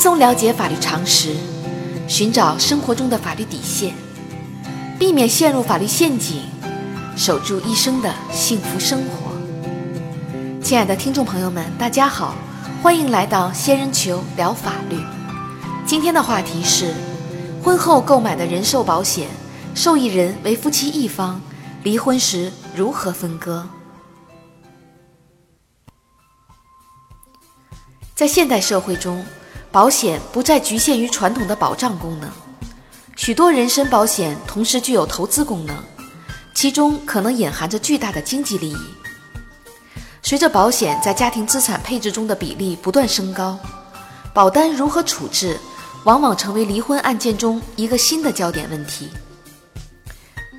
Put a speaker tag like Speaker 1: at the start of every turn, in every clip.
Speaker 1: 松了解法律常识，寻找生活中的法律底线，避免陷入法律陷阱，守住一生的幸福生活。亲爱的听众朋友们，大家好，欢迎来到仙人球聊法律。今天的话题是：婚后购买的人寿保险，受益人为夫妻一方，离婚时如何分割？在现代社会中，保险不再局限于传统的保障功能，许多人身保险同时具有投资功能，其中可能隐含着巨大的经济利益。随着保险在家庭资产配置中的比例不断升高，保单如何处置，往往成为离婚案件中一个新的焦点问题。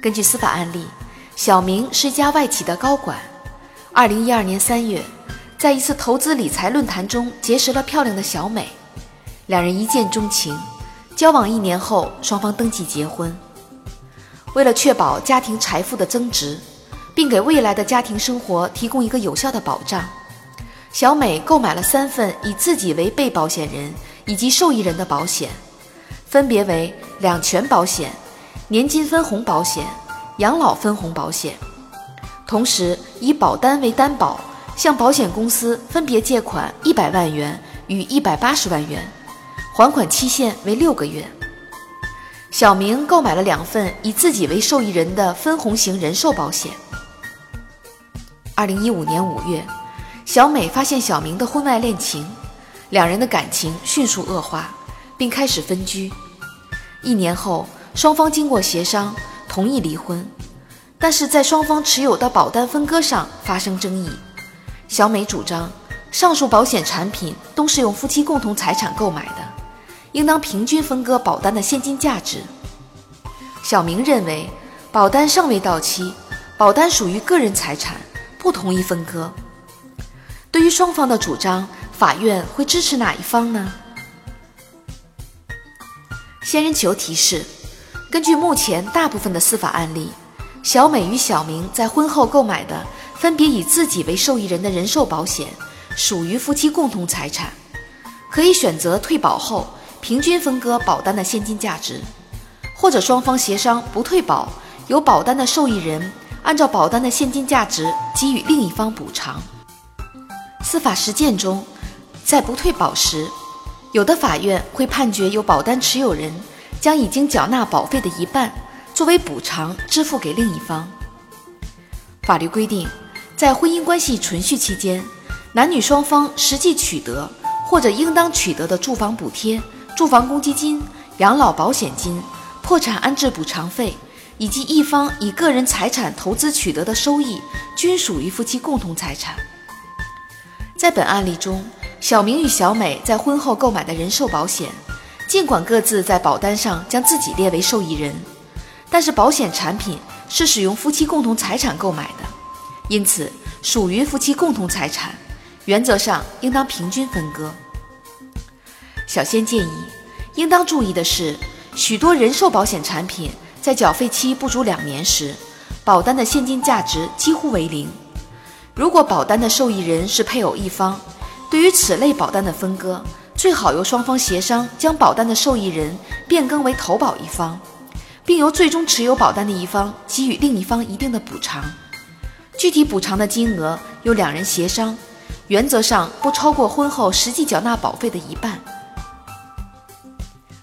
Speaker 1: 根据司法案例，小明是一家外企的高管，二零一二年三月。在一次投资理财论坛中结识了漂亮的小美，两人一见钟情，交往一年后，双方登记结婚。为了确保家庭财富的增值，并给未来的家庭生活提供一个有效的保障，小美购买了三份以自己为被保险人以及受益人的保险，分别为两全保险、年金分红保险、养老分红保险，同时以保单为担保。向保险公司分别借款一百万元与一百八十万元，还款期限为六个月。小明购买了两份以自己为受益人的分红型人寿保险。二零一五年五月，小美发现小明的婚外恋情，两人的感情迅速恶化，并开始分居。一年后，双方经过协商同意离婚，但是在双方持有的保单分割上发生争议。小美主张，上述保险产品都是用夫妻共同财产购买的，应当平均分割保单的现金价值。小明认为，保单尚未到期，保单属于个人财产，不同意分割。对于双方的主张，法院会支持哪一方呢？仙人球提示：根据目前大部分的司法案例，小美与小明在婚后购买的。分别以自己为受益人的人寿保险属于夫妻共同财产，可以选择退保后平均分割保单的现金价值，或者双方协商不退保，由保单的受益人按照保单的现金价值给予另一方补偿。司法实践中，在不退保时，有的法院会判决由保单持有人将已经缴纳保费的一半作为补偿支付给另一方。法律规定。在婚姻关系存续期间，男女双方实际取得或者应当取得的住房补贴、住房公积金、养老保险金、破产安置补偿费，以及一方以个人财产投资取得的收益，均属于夫妻共同财产。在本案例中，小明与小美在婚后购买的人寿保险，尽管各自在保单上将自己列为受益人，但是保险产品是使用夫妻共同财产购买的。因此，属于夫妻共同财产，原则上应当平均分割。小仙建议，应当注意的是，许多人寿保险产品在缴费期不足两年时，保单的现金价值几乎为零。如果保单的受益人是配偶一方，对于此类保单的分割，最好由双方协商，将保单的受益人变更为投保一方，并由最终持有保单的一方给予另一方一定的补偿。具体补偿的金额由两人协商，原则上不超过婚后实际缴纳保费的一半。